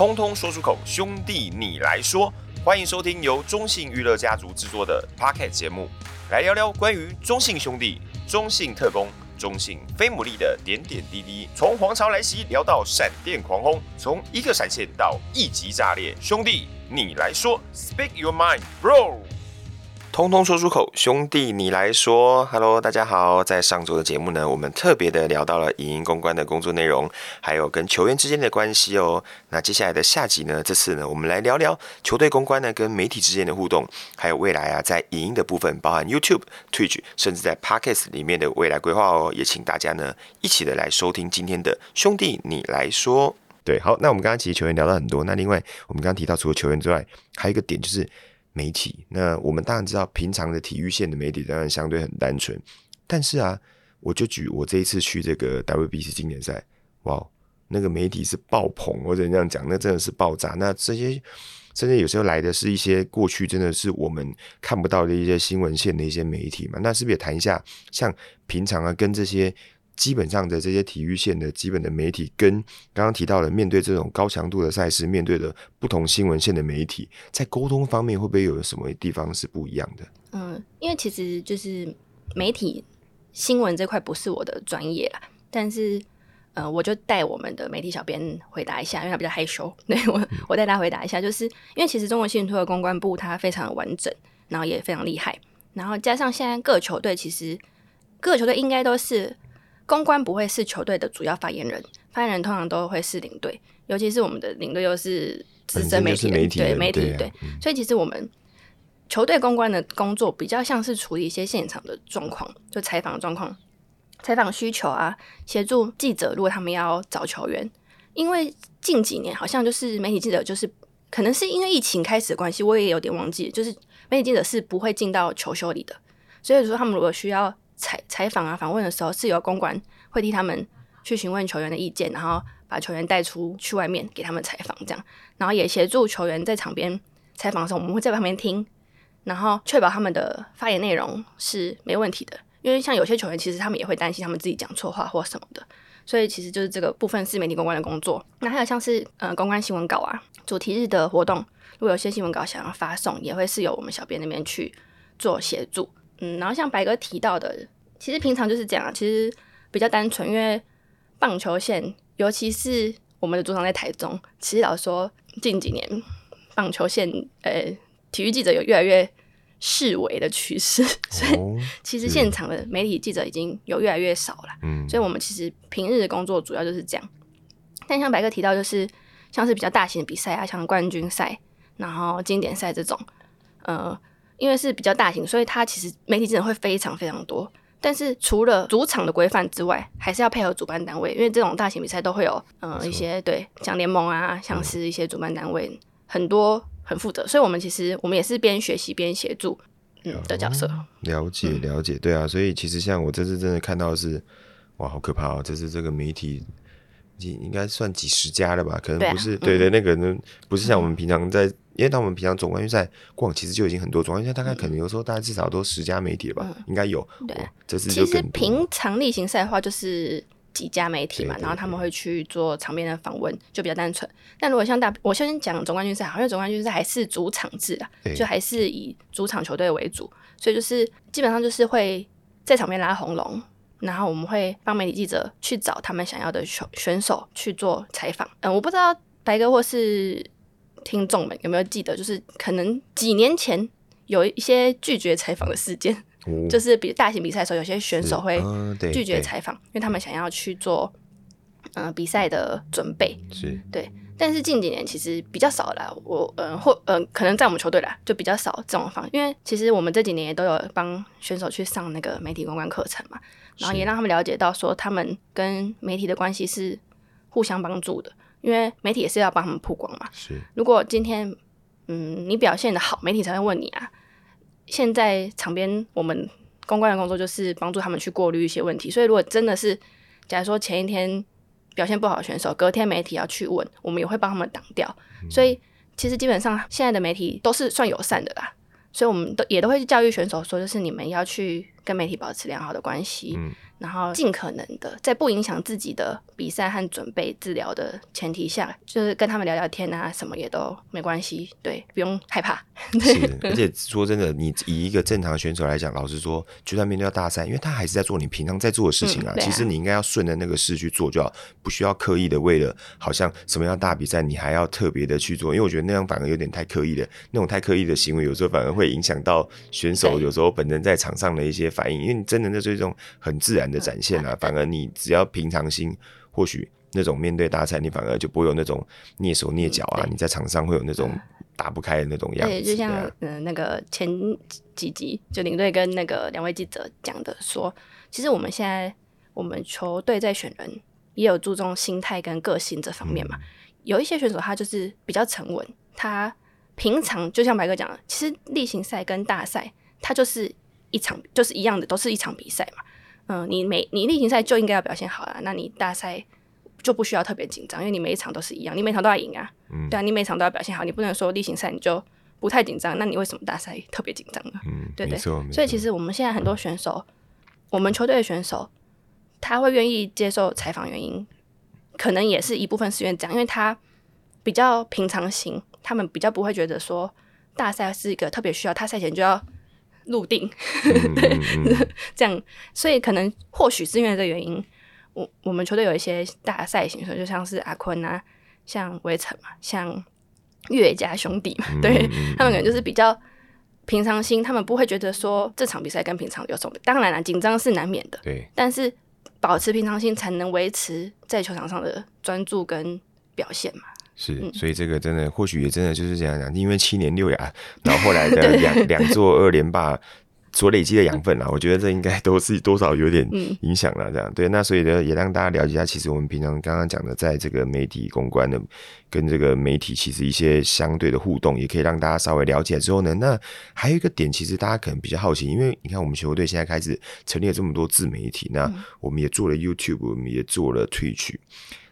通通说出口，兄弟你来说。欢迎收听由中信娱乐家族制作的 Pocket 节目，来聊聊关于中信兄弟、中信特工、中信飞牡蛎的点点滴滴。从皇朝来袭聊到闪电狂轰，从一个闪现到一级炸裂，兄弟你来说，Speak your mind, bro。通通说出口，兄弟你来说。Hello，大家好。在上周的节目呢，我们特别的聊到了影音公关的工作内容，还有跟球员之间的关系哦。那接下来的下集呢，这次呢，我们来聊聊球队公关呢跟媒体之间的互动，还有未来啊，在影音的部分，包含 YouTube、Twitch，甚至在 Podcast 里面的未来规划哦。也请大家呢一起的来收听今天的兄弟你来说。对，好，那我们刚刚其实球员聊到很多，那另外我们刚刚提到除了球员之外，还有一个点就是。媒体，那我们当然知道，平常的体育线的媒体当然相对很单纯，但是啊，我就举我这一次去这个 WBC 经典赛，哇，那个媒体是爆棚，或者这样讲，那真的是爆炸。那这些甚至有时候来的是一些过去真的是我们看不到的一些新闻线的一些媒体嘛，那是不是也谈一下，像平常啊，跟这些。基本上的这些体育线的基本的媒体，跟刚刚提到的面对这种高强度的赛事，面对的不同新闻线的媒体，在沟通方面会不会有什么地方是不一样的？嗯，因为其实就是媒体新闻这块不是我的专业啦，但是呃，我就带我们的媒体小编回答一下，因为他比较害羞，对我我带他回答一下，就是因为其实中国信托的公关部它非常的完整，然后也非常厉害，然后加上现在各球队其实各球队应该都是。公关不会是球队的主要发言人，发言人通常都会是领队，尤其是我们的领队又是资深媒体人，对媒体对，所以其实我们球队公关的工作比较像是处理一些现场的状况，就采访状况、采访需求啊，协助记者如果他们要找球员，因为近几年好像就是媒体记者就是可能是因为疫情开始的关系，我也有点忘记，就是媒体记者是不会进到球休里的，所以说他们如果需要。采采访啊，访问的时候是由公关会替他们去询问球员的意见，然后把球员带出去外面给他们采访，这样，然后也协助球员在场边采访的时候，我们会在旁边听，然后确保他们的发言内容是没问题的。因为像有些球员，其实他们也会担心他们自己讲错话或什么的，所以其实就是这个部分是媒体公关的工作。那还有像是呃公关新闻稿啊，主题日的活动，如果有些新闻稿想要发送，也会是由我们小编那边去做协助。嗯，然后像白哥提到的，其实平常就是这样，其实比较单纯，因为棒球线，尤其是我们的主场在台中，其实老实说近几年棒球线，呃，体育记者有越来越式微的趋势，所以其实现场的媒体记者已经有越来越少了。嗯，所以我们其实平日的工作主要就是这样。但像白哥提到，就是像是比较大型的比赛啊，像冠军赛，然后经典赛这种，呃。因为是比较大型，所以它其实媒体记者会非常非常多。但是除了主场的规范之外，还是要配合主办单位，因为这种大型比赛都会有嗯、呃、一些对像联盟啊，像是一些主办单位、嗯、很多很负责，所以我们其实我们也是边学习边协助嗯的角色。了解了解，对啊，所以其实像我这次真的看到的是哇，好可怕哦！这是这个媒体。应该算几十家了吧？可能不是，对对，那个呢，不是像我们平常在，因为当我们平常总冠军赛逛，其实就已经很多总冠军赛，大概可能有时候大概至少都十家媒体了吧？应该有。对，这次就其实平常例行赛的话，就是几家媒体嘛，然后他们会去做场边的访问，就比较单纯。但如果像大，我先讲总冠军赛，好像总冠军赛还是主场制啊，就还是以主场球队为主，所以就是基本上就是会在场边拉红龙。然后我们会帮媒体记者去找他们想要的选选手去做采访。嗯，我不知道白哥或是听众们有没有记得，就是可能几年前有一些拒绝采访的事件，哦、就是比大型比赛的时候，有些选手会拒绝采访，因为他们想要去做嗯、呃、比赛的准备。是，对。但是近几年其实比较少了，我嗯、呃、或嗯、呃、可能在我们球队啦就比较少这种方，因为其实我们这几年也都有帮选手去上那个媒体公关课程嘛。然后也让他们了解到，说他们跟媒体的关系是互相帮助的，因为媒体也是要帮他们曝光嘛。是，如果今天嗯你表现的好，媒体才会问你啊。现在场边我们公关的工作就是帮助他们去过滤一些问题，所以如果真的是假如说前一天表现不好的选手，隔天媒体要去问，我们也会帮他们挡掉。嗯。所以其实基本上现在的媒体都是算友善的啦。所以，我们都也都会去教育选手说，就是你们要去跟媒体保持良好的关系，然后尽可能的在不影响自己的比赛和准备治疗的前提下，就是跟他们聊聊天啊，什么也都没关系，对，不用害怕。是，而且说真的，你以一个正常选手来讲，老实说，就算面对到大赛，因为他还是在做你平常在做的事情啊。嗯、啊其实你应该要顺着那个事去做就好，不需要刻意的为了好像什么样大比赛，你还要特别的去做，因为我觉得那样反而有点太刻意的，那种太刻意的行为，有时候反而会影响到选手有时候本人在场上的一些反应，因为你真的那是一种很自然的展现啊。反而你只要平常心，或许那种面对大赛，你反而就不会有那种蹑手蹑脚啊。你在场上会有那种打不开的那种样子。对，就像嗯、呃，那个前几集就领队跟那个两位记者讲的说，其实我们现在我们球队在选人也有注重心态跟个性这方面嘛。嗯、有一些选手他就是比较沉稳，他平常就像白哥讲的，其实例行赛跟大赛他就是一场就是一样的，都是一场比赛嘛。嗯，你每你例行赛就应该要表现好啊，那你大赛就不需要特别紧张，因为你每一场都是一样，你每场都要赢啊。嗯，对啊，你每场都要表现好，你不能说例行赛你就不太紧张，那你为什么大赛特别紧张呢？嗯，对对，对。所以其实我们现在很多选手，我们球队的选手，他会愿意接受采访，原因可能也是一部分是因为这样，因为他比较平常心，他们比较不会觉得说大赛是一个特别需要，他赛前就要。入定，对，这样，所以可能或许是因为这个原因，我我们球队有一些大赛型，所以就像是阿坤啊，像围城嘛，像岳家兄弟嘛，对他们可能就是比较平常心，他们不会觉得说这场比赛跟平常有什么，当然了，紧张是难免的，对，但是保持平常心才能维持在球场上的专注跟表现嘛。是，所以这个真的或许也真的就是这样讲，因为七年六亚，然后后来的 两两座二连霸所累积的养分啊，我觉得这应该都是多少有点影响了，这样对。那所以呢，也让大家了解一下，其实我们平常刚刚讲的，在这个媒体公关的跟这个媒体其实一些相对的互动，也可以让大家稍微了解之后呢，那还有一个点，其实大家可能比较好奇，因为你看我们球队现在开始成立了这么多自媒体，那我们也做了 YouTube，我们也做了 Twitch，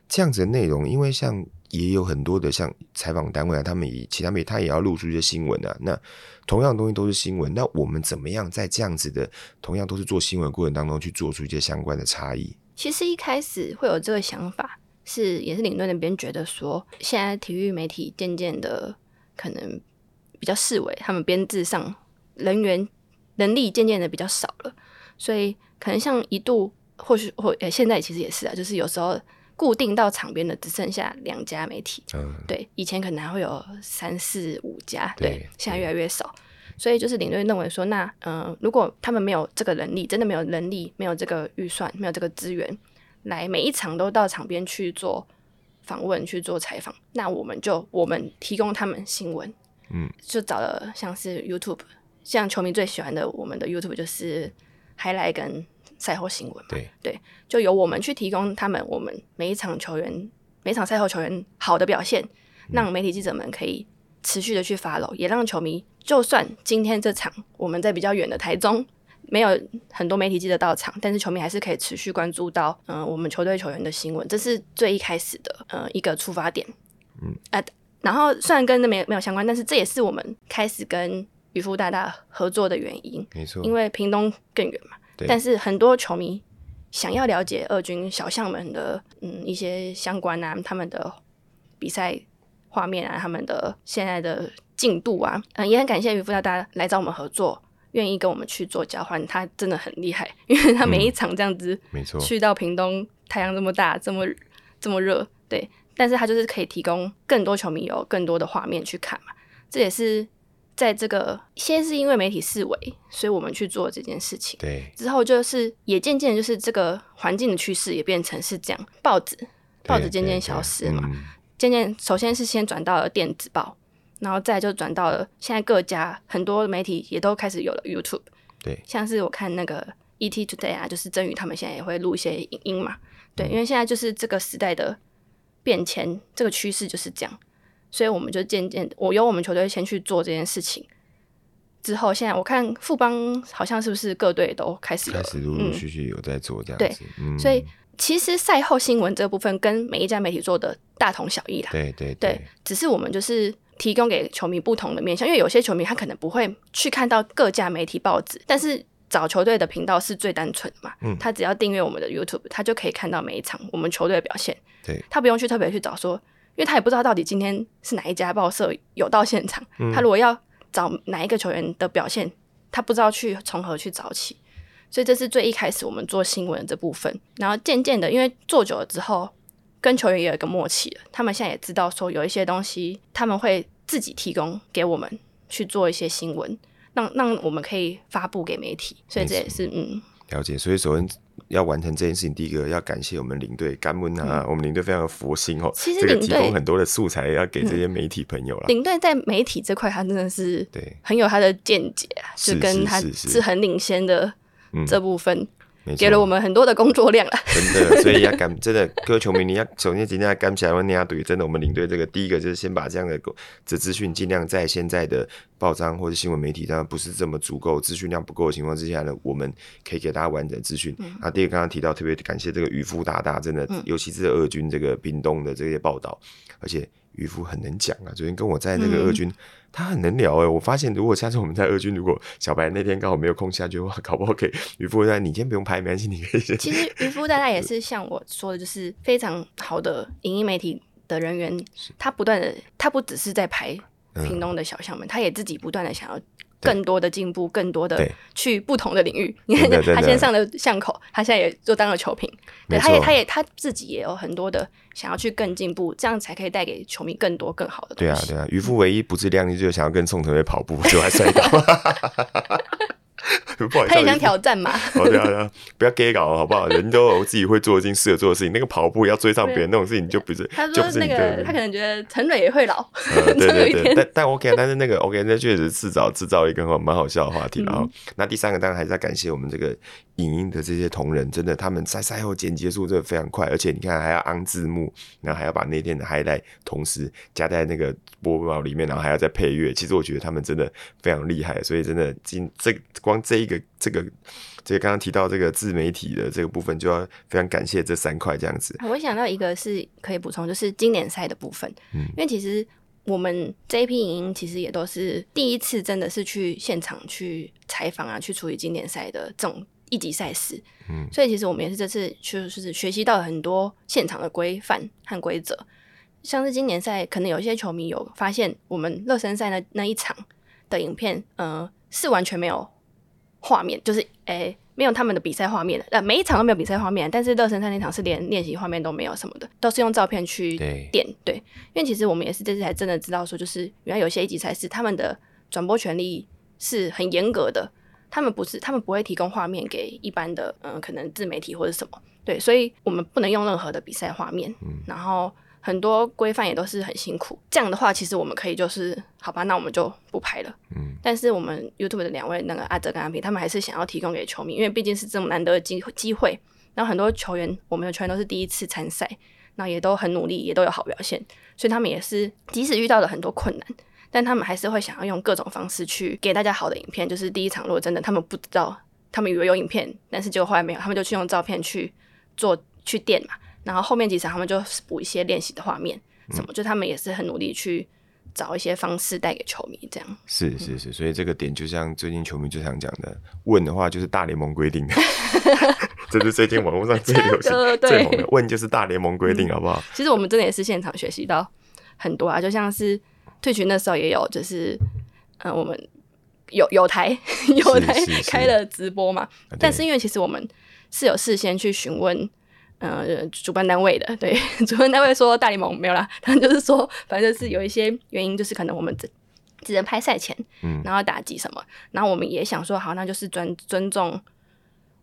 这样子的内容，因为像。也有很多的像采访单位啊，他们以其他媒体他也要露出一些新闻啊。那同样的东西都是新闻，那我们怎么样在这样子的同样都是做新闻过程当中去做出一些相关的差异？其实一开始会有这个想法，是也是领队那边觉得说，现在体育媒体渐渐的可能比较式微，他们编制上人员能力渐渐的比较少了，所以可能像一度或许或现在其实也是啊，就是有时候。固定到场边的只剩下两家媒体，嗯，对，以前可能还会有三四五家，对，对，现在越来越少，所以就是领队认为说，那嗯、呃，如果他们没有这个能力，真的没有能力，没有这个预算，没有这个资源，来每一场都到场边去做访问、去做采访，那我们就我们提供他们新闻，嗯，就找了像是 YouTube，像球迷最喜欢的我们的 YouTube 就是 Highlight 跟。赛后新闻嘛，对。对，就由我们去提供他们，我们每一场球员、每场赛后球员好的表现，让媒体记者们可以持续的去 follow，也让球迷，就算今天这场我们在比较远的台中，没有很多媒体记者到场，但是球迷还是可以持续关注到，嗯、呃，我们球队球员的新闻，这是最一开始的，呃，一个出发点，嗯，啊，然后虽然跟那没没有相关，但是这也是我们开始跟渔夫大大合作的原因，没错，因为屏东更远嘛。但是很多球迷想要了解二军小将们的嗯一些相关啊，他们的比赛画面啊，他们的现在的进度啊，嗯，也很感谢渔夫大大来找我们合作，愿意跟我们去做交换，他真的很厉害，因为他每一场这样子，嗯、没错，去到屏东，太阳这么大，这么这么热，对，但是他就是可以提供更多球迷有更多的画面去看嘛，这也是。在这个先是因为媒体视维，所以我们去做这件事情。对，之后就是也渐渐就是这个环境的趋势也变成是这样，报纸报纸渐渐消失嘛，渐渐首先是先转到了电子报，然后再就转到了现在各家很多媒体也都开始有了 YouTube。对，像是我看那个 ET Today 啊，就是曾宇他们现在也会录一些影音嘛。对，因为现在就是这个时代的变迁，这个趋势就是这样。所以我们就渐渐，我由我们球队先去做这件事情。之后，现在我看富邦好像是不是各队都开始开始陆陆续续有在做这样子。嗯、对，所以其实赛后新闻这部分跟每一家媒体做的大同小异啦。对对对，对，只是我们就是提供给球迷不同的面向，因为有些球迷他可能不会去看到各家媒体报纸，但是找球队的频道是最单纯的嘛，嗯，他只要订阅我们的 YouTube，他就可以看到每一场我们球队的表现。对，他不用去特别去找说，因为他也不知道到底今天是哪一家报社有到现场，嗯、他如果要找哪一个球员的表现，他不知道去从何去找起。所以这是最一开始我们做新闻的这部分，然后渐渐的，因为做久了之后，跟球员也有一个默契了。他们现在也知道说有一些东西他们会自己提供给我们去做一些新闻，让让我们可以发布给媒体。所以这也是嗯，了解。所以首先要完成这件事情，第一个要感谢我们领队甘温啊，嗯、我们领队非常的佛心哦，其实这个提供很多的素材要给这些媒体朋友了。领队在媒体这块，他真的是对很有他的见解啊，是就跟他是很领先的。这部分给了我们很多的工作量了，真的，所以要感真的各位球迷，你要首先今天要感谢我们尼亚队，真的，我们领队这个第一个就是先把这样的这资讯尽量在现在的报章或者新闻媒体上不是这么足够资讯量不够的情况之下呢，我们可以给大家完整资讯。那、嗯、第二个刚刚提到特别感谢这个渔夫大大，真的，尤其是二军这个冰冻的这些报道，而且渔夫很能讲啊，昨天跟我在那个二军。嗯他很能聊哎、欸，我发现如果下次我们在二军，如果小白那天刚好没有空下去的话，搞不好可以渔夫在你今天不用拍，没关系，你可以。其实渔夫大概也是像我说的，就是非常好的影音媒体的人员，他不断的，他不只是在拍屏东的小项目，他也自己不断的想要。更多的进步，更多的去不同的领域。你看，他先上了巷口，他现在也就当了球评。对，他也，他也他自己也有很多的想要去更进步，这样才可以带给球迷更多更好的东西。对啊，对啊。渔夫唯一不自量力，就是想要跟宋腾飞跑步，就还摔倒。他也想挑战嘛？哦，对啊，对啊，不要 gay 搞好不好？人都有自己会做已经适合做的事情。那个跑步要追上别人那种事情，就不是。他说那个，他可能觉得陈磊也会老。对对 对，但但 OK，但是那个 OK，那确实制造制造一个蛮好笑的话题。然后，那第三个当然还是要感谢我们这个影音的这些同仁，真的他们在赛后剪辑速度真的非常快，而且你看还要安字幕，然后还要把那天的 highlight 同时加在那个播报里面，然后还要再配乐。其实我觉得他们真的非常厉害，所以真的今这光这一个。这个，这个刚刚提到这个自媒体的这个部分，就要非常感谢这三块这样子。我想到一个是可以补充，就是经典赛的部分。嗯，因为其实我们这一批影音其实也都是第一次，真的是去现场去采访啊，去处理经典赛的这种一级赛事。嗯，所以其实我们也是这次就是学习到了很多现场的规范和规则。像是今年赛，可能有些球迷有发现，我们热身赛那那一场的影片，呃，是完全没有。画面就是诶、欸，没有他们的比赛画面的，呃，每一场都没有比赛画面，但是热身赛那场是连练习画面都没有什么的，都是用照片去垫。对，对，因为其实我们也是这次才真的知道说，就是原来有些一级赛事他们的转播权利是很严格的，他们不是，他们不会提供画面给一般的，嗯、呃，可能自媒体或者什么，对，所以我们不能用任何的比赛画面，嗯，然后。很多规范也都是很辛苦，这样的话，其实我们可以就是好吧，那我们就不拍了。嗯，但是我们 YouTube 的两位那个阿哲跟阿平，他们还是想要提供给球迷，因为毕竟是这么难得的机机会。然后很多球员，我们的球员都是第一次参赛，那也都很努力，也都有好表现，所以他们也是即使遇到了很多困难，但他们还是会想要用各种方式去给大家好的影片。就是第一场如果真的他们不知道，他们以为有影片，但是结果后来没有，他们就去用照片去做去垫嘛。然后后面几场他们就补一些练习的画面，什么、嗯、就他们也是很努力去找一些方式带给球迷，这样。是是是，所以这个点就像最近球迷最常讲的，问的话就是大联盟规定。的，这是最近网络上最流行、最猛的，问就是大联盟规定，好不好、嗯？其实我们真的也是现场学习到很多啊，就像是退群那时候也有，就是嗯、呃，我们有有台 有台开了直播嘛，是是是，但是因为其实我们是有事先去询问。呃，主办单位的 对，主办单位说大联盟没有啦，他们就是说，反正就是有一些原因，就是可能我们只只能拍赛前，嗯，然后打击什么，然后我们也想说，好，那就是尊尊重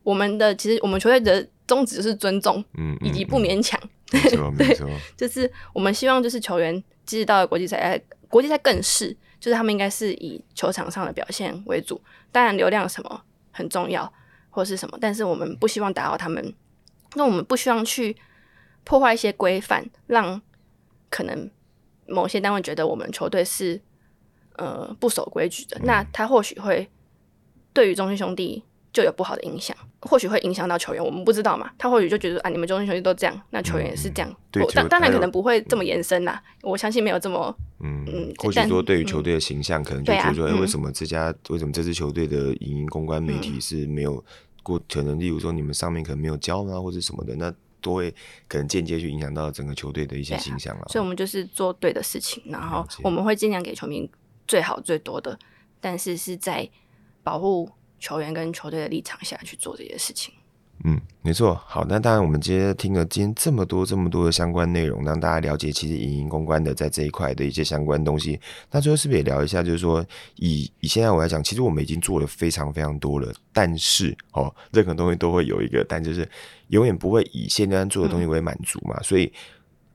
我们的，其实我们球队的宗旨是尊重，嗯，以及不勉强，嗯。嗯、对，对，就是我们希望就是球员即使到了国际赛，国际赛更是，就是他们应该是以球场上的表现为主，当然流量什么很重要或是什么，但是我们不希望打扰他们。那我们不希望去破坏一些规范，让可能某些单位觉得我们球队是呃不守规矩的。那他或许会对于中信兄弟就有不好的影响，或许会影响到球员，我们不知道嘛。他或许就觉得啊，你们中信兄弟都这样，那球员也是这样。对，当当然可能不会这么延伸啦。我相信没有这么嗯嗯。或许说对于球队的形象，可能就觉得说，哎，为什么这家为什么这支球队的影音公关媒体是没有过？可能例如说你们上面可能没有教啊，或者什么的，那都会可能间接去影响到整个球队的一些形象了。所以我们就是做对的事情，然后我们会尽量给球迷最好最多的，但是是在保护。球员跟球队的立场下去做这些事情，嗯，没错。好，那当然，我们今天听了今天这么多这么多的相关内容，让大家了解其实影音公关的在这一块的一些相关东西。那最后是不是也聊一下，就是说以以现在我来讲，其实我们已经做了非常非常多了，但是哦，任何东西都会有一个但，就是永远不会以现在做的东西为满足嘛，嗯、所以。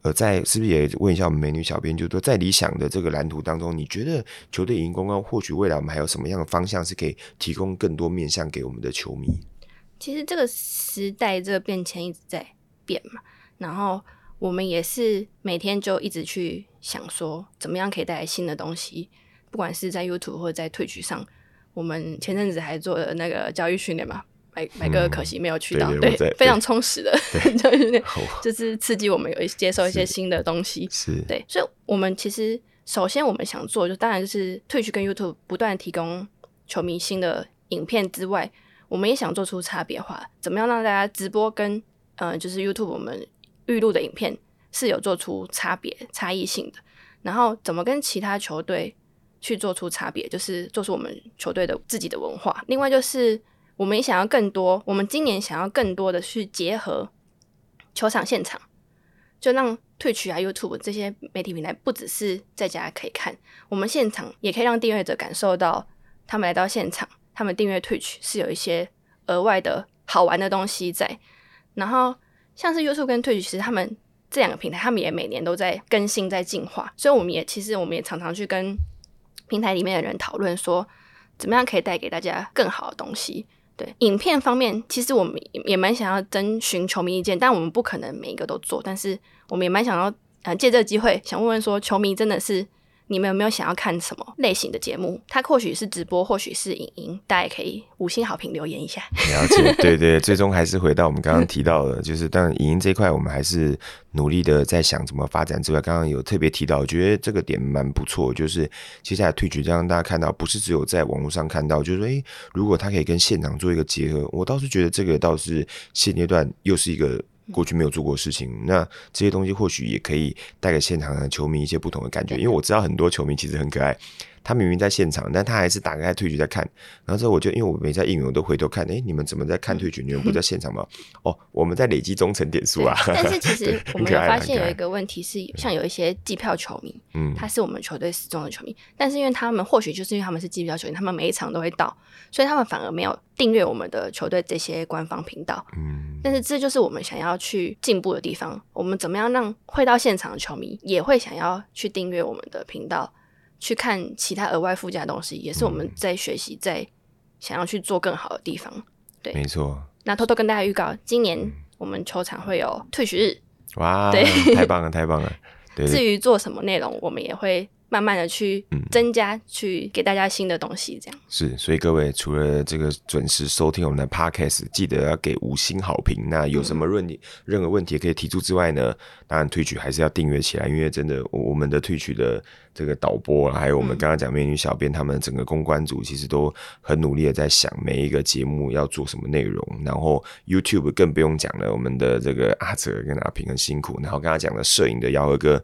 呃，在是不是也问一下我们美女小编，就是说在理想的这个蓝图当中，你觉得球队影音公关或许未来我们还有什么样的方向是可以提供更多面向给我们的球迷？其实这个时代这个变迁一直在变嘛，然后我们也是每天就一直去想说，怎么样可以带来新的东西，不管是在 YouTube 或者在 Twitch 上，我们前阵子还做了那个教育训练嘛。买买个可惜没有去到，嗯、对，对，非常充实的，就是就是刺激我们有一接受一些新的东西，是对，所以我们其实首先我们想做，就当然就是 Twitch 跟 YouTube 不断提供球迷新的影片之外，我们也想做出差别化，怎么样让大家直播跟呃就是 YouTube 我们预录的影片是有做出差别差异性的，然后怎么跟其他球队去做出差别，就是做出我们球队的自己的文化，另外就是。我们也想要更多，我们今年想要更多的去结合球场现场，就让 Twitch 啊、YouTube 这些媒体平台不只是在家可以看，我们现场也可以让订阅者感受到，他们来到现场，他们订阅 Twitch 是有一些额外的好玩的东西在。然后像是 YouTube 跟 Twitch，其实他们这两个平台，他们也每年都在更新、在进化，所以我们也其实我们也常常去跟平台里面的人讨论说，怎么样可以带给大家更好的东西。对，影片方面，其实我们也蛮想要征询球迷意见，但我们不可能每一个都做。但是我们也蛮想要，呃，借这个机会，想问问说，球迷真的是。你们有没有想要看什么类型的节目？它或许是直播，或许是影音，大家也可以五星好评留言一下。了解，对对，最终还是回到我们刚刚提到的，就是当然影音这一块，我们还是努力的在想怎么发展之外，刚刚有特别提到，我觉得这个点蛮不错，就是接下来退局，让大家看到，不是只有在网络上看到，就是说，诶，如果它可以跟现场做一个结合，我倒是觉得这个倒是现阶段又是一个。过去没有做过的事情，那这些东西或许也可以带给现场的球迷一些不同的感觉，因为我知道很多球迷其实很可爱。他明明在现场，但他还是打开退局在看。然后之后我就因为我没在应援，我都回头看，哎、欸，你们怎么在看退局？你们不在现场吗？哦，我们在累积忠诚点数啊。但是其实 我们有发现有一个问题是，像有一些计票球迷，嗯，他是我们球队死忠的球迷，但是因为他们或许就是因为他们是计票球迷，他们每一场都会到，所以他们反而没有订阅我们的球队这些官方频道。嗯，但是这就是我们想要去进步的地方。我们怎么样让会到现场的球迷也会想要去订阅我们的频道？去看其他额外附加的东西，也是我们在学习，在想要去做更好的地方。对，没错。那偷偷跟大家预告，今年我们球场会有退学日。哇，对，太棒了，太棒了。对，至于做什么内容，我们也会。慢慢的去增加，嗯、去给大家新的东西，这样是。所以各位除了这个准时收听我们的 Podcast，记得要给五星好评。那有什么问题、嗯、任何问题可以提出之外呢？当然退取还是要订阅起来，因为真的我们的退取的这个导播，还有我们刚刚讲美女小编，他们整个公关组其实都很努力的在想每一个节目要做什么内容。然后 YouTube 更不用讲了，我们的这个阿哲跟阿平很辛苦。然后刚刚讲的摄影的姚和哥。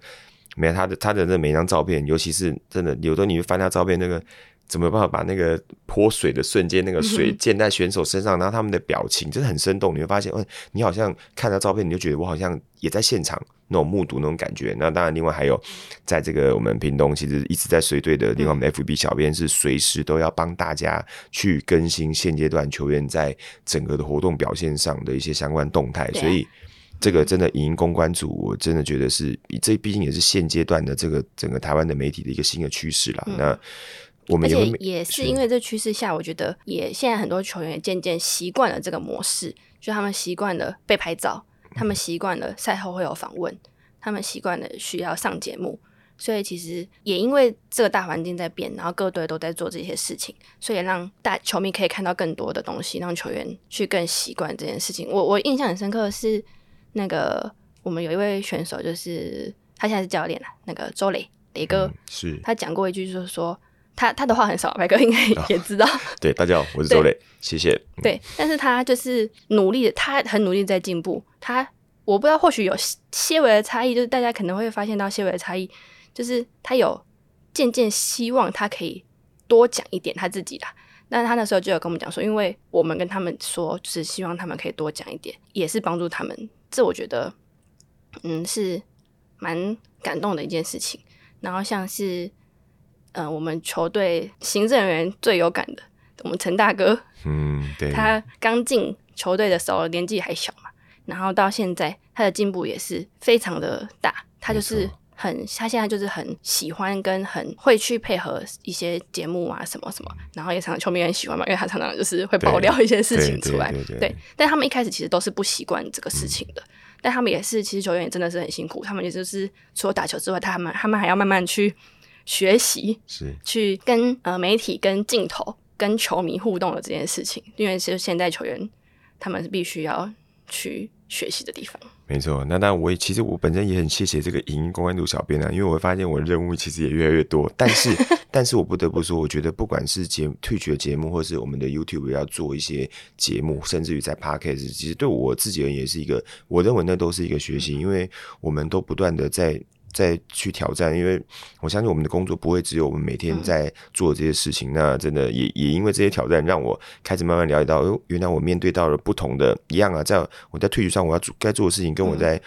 没有他的他的那每一张照片，尤其是真的，有的你会翻他照片，那个怎么办法把那个泼水的瞬间，那个水溅在选手身上，然后他们的表情真的很生动。你会发现，嗯，你好像看到照片，你就觉得我好像也在现场那种目睹那种感觉。那当然，另外还有在这个我们屏东，其实一直在随队的，另外我们 FB 小编是随时都要帮大家去更新现阶段球员在整个的活动表现上的一些相关动态，所以。这个真的影音公关组，我真的觉得是，这毕竟也是现阶段的这个整个台湾的媒体的一个新的趋势了。嗯、那我们也会也是因为这趋势下，我觉得也现在很多球员也渐渐习惯了这个模式，就他们习惯了被拍照，他们习惯了赛后会有访问，他们习惯了需要上节目，所以其实也因为这个大环境在变，然后各队都在做这些事情，所以让大球迷可以看到更多的东西，让球员去更习惯这件事情。我我印象很深刻的是那个我们有一位选手，就是他现在是教练了，那个周磊磊哥，嗯、是他讲过一句，就是说他他的话很少，白哥应该也知道。哦、对，大家好，我是周磊，谢谢。对，但是他就是努力的，他很努力在进步。他我不知道，或许有些微的差异，就是大家可能会发现到些微的差异。就是他有渐渐希望他可以多讲一点他自己的，那他那时候就有跟我们讲说，因为我们跟他们说，就是希望他们可以多讲一点，也是帮助他们。这我觉得，嗯，是蛮感动的一件事情。然后像是，嗯、呃，我们球队行政人员最有感的，我们陈大哥，嗯，对，他刚进球队的时候年纪还小嘛，然后到现在他的进步也是非常的大，他就是。很，他现在就是很喜欢跟很会去配合一些节目啊，什么什么，然后也常常球迷很喜欢嘛，因为他常常就是会爆料一些事情出来，对，对，对，对，对。但他们一开始其实都是不习惯这个事情的，嗯、但他们也是，其实球员也真的是很辛苦，他们也就是除了打球之外，他们他们还要慢慢去学习，是去跟呃媒体、跟镜头、跟球迷互动的这件事情，因为其实现代球员他们是必须要去学习的地方。没错，那当然我也其实我本身也很谢谢这个影音公关组小编啊，因为我会发现我的任务其实也越来越多。但是，但是我不得不说，我觉得不管是节 Twitch 的节目，或是我们的 YouTube 要做一些节目，甚至于在 Podcast，其实对我自己而言也是一个，我认为那都是一个学习，因为我们都不断的在。再去挑战，因为我相信我们的工作不会只有我们每天在做这些事情。嗯、那真的也也因为这些挑战，让我开始慢慢了解到，哦，原来我面对到了不同的一样啊，在我在 Twitch 上我要做该做的事情，跟我在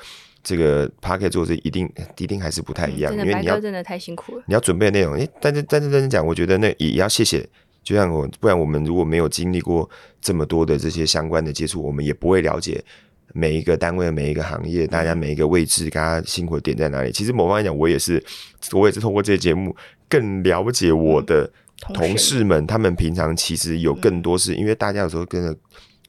这个 Podcast 做这一定一定还是不太一样。嗯、因为你要真的太辛苦了，你要准备的内容。诶，但是但是认真讲，我觉得那也要谢谢。就像我，不然我们如果没有经历过这么多的这些相关的接触，我们也不会了解。每一个单位、每一个行业，大家每一个位置，大家辛苦的点在哪里？其实某方面讲，我也是，我也是通过这些节目更了解我的同事们。他们平常其实有更多是，因为大家有时候跟着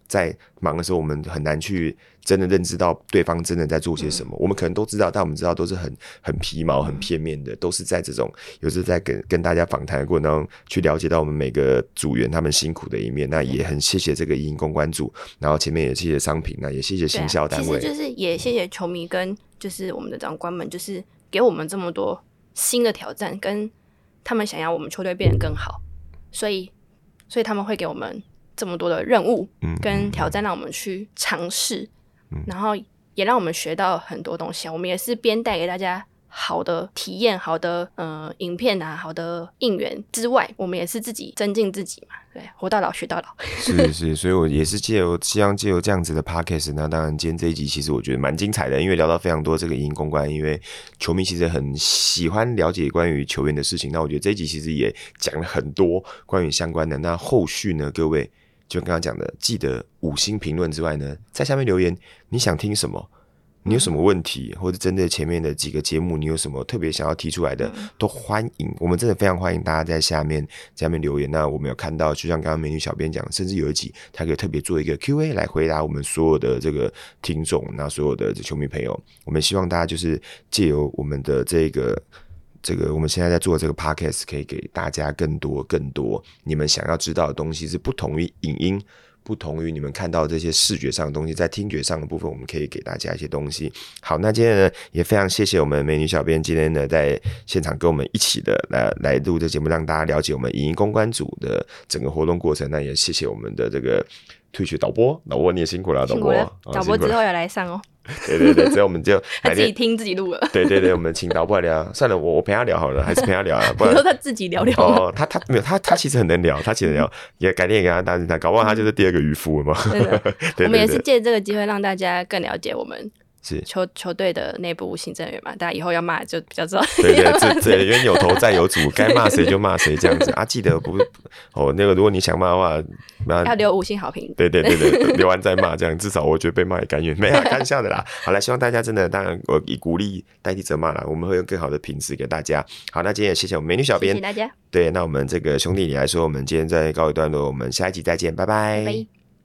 在忙的时候，我们很难去。真的认知到对方真的在做些什么，嗯、我们可能都知道，但我们知道都是很很皮毛、很片面的，嗯、都是在这种有时在跟跟大家访谈的过程当中去了解到我们每个组员他们辛苦的一面。那也很谢谢这个影音公关组，然后前面也谢谢商品，那也谢谢行销单位。其实就是也谢谢球迷跟就是我们的长官们，就是给我们这么多新的挑战，跟他们想要我们球队变得更好，所以所以他们会给我们这么多的任务跟挑战，让我们去尝试。然后也让我们学到很多东西啊！我们也是边带给大家好的体验、好的呃影片啊、好的应援之外，我们也是自己增进自己嘛。对，活到老学到老。是 是，所以我也是借由希望借由这样子的 podcast，那当然今天这一集其实我觉得蛮精彩的，因为聊到非常多这个影音公关，因为球迷其实很喜欢了解关于球员的事情。那我觉得这一集其实也讲了很多关于相关的。那后续呢，各位？就刚刚讲的，记得五星评论之外呢，在下面留言，你想听什么？你有什么问题，或者针对前面的几个节目，你有什么特别想要提出来的，都欢迎。我们真的非常欢迎大家在下面在下面留言。那我们有看到，就像刚刚美女小编讲，甚至有一集，他可以特别做一个 Q&A 来回答我们所有的这个听众，那所有的这球迷朋友，我们希望大家就是借由我们的这个。这个我们现在在做这个 podcast，可以给大家更多更多你们想要知道的东西，是不同于影音，不同于你们看到这些视觉上的东西，在听觉上的部分，我们可以给大家一些东西。好，那今天呢，也非常谢谢我们美女小编今天呢在现场跟我们一起的来来录这节目，让大家了解我们影音公关组的整个活动过程。那也谢谢我们的这个 Twitch 导播，导播你也辛苦了，导播，导播之后要来上哦。对对对，所以我们就 他自己听自己录了。对对对，我们请导播来聊。算了，我我陪他聊好了，还是陪他聊啊。不然说他自己聊聊。哦，他他没有他他其实很能聊，他其实聊也改天也跟他搭一搭，搞不好他就是第二个渔夫了嘛。我们也是借这个机会让大家更了解我们。是球球队的内部行政员嘛？大家以后要骂就比较知道。对 对对，这冤有头债有主，该骂谁就骂谁这样子啊！记得不哦，那个如果你想骂的话，那要留五星好评。对对对对，留完再骂，这样至少我觉得被骂也甘愿。没有开玩笑的啦。好了，希望大家真的，当然我以鼓励代替责骂啦，我们会用更好的品质给大家。好，那今天也谢谢我们美女小编，谢谢大家。对，那我们这个兄弟你来说，我们今天再告一段落，我们下一集再见，拜拜。拜拜。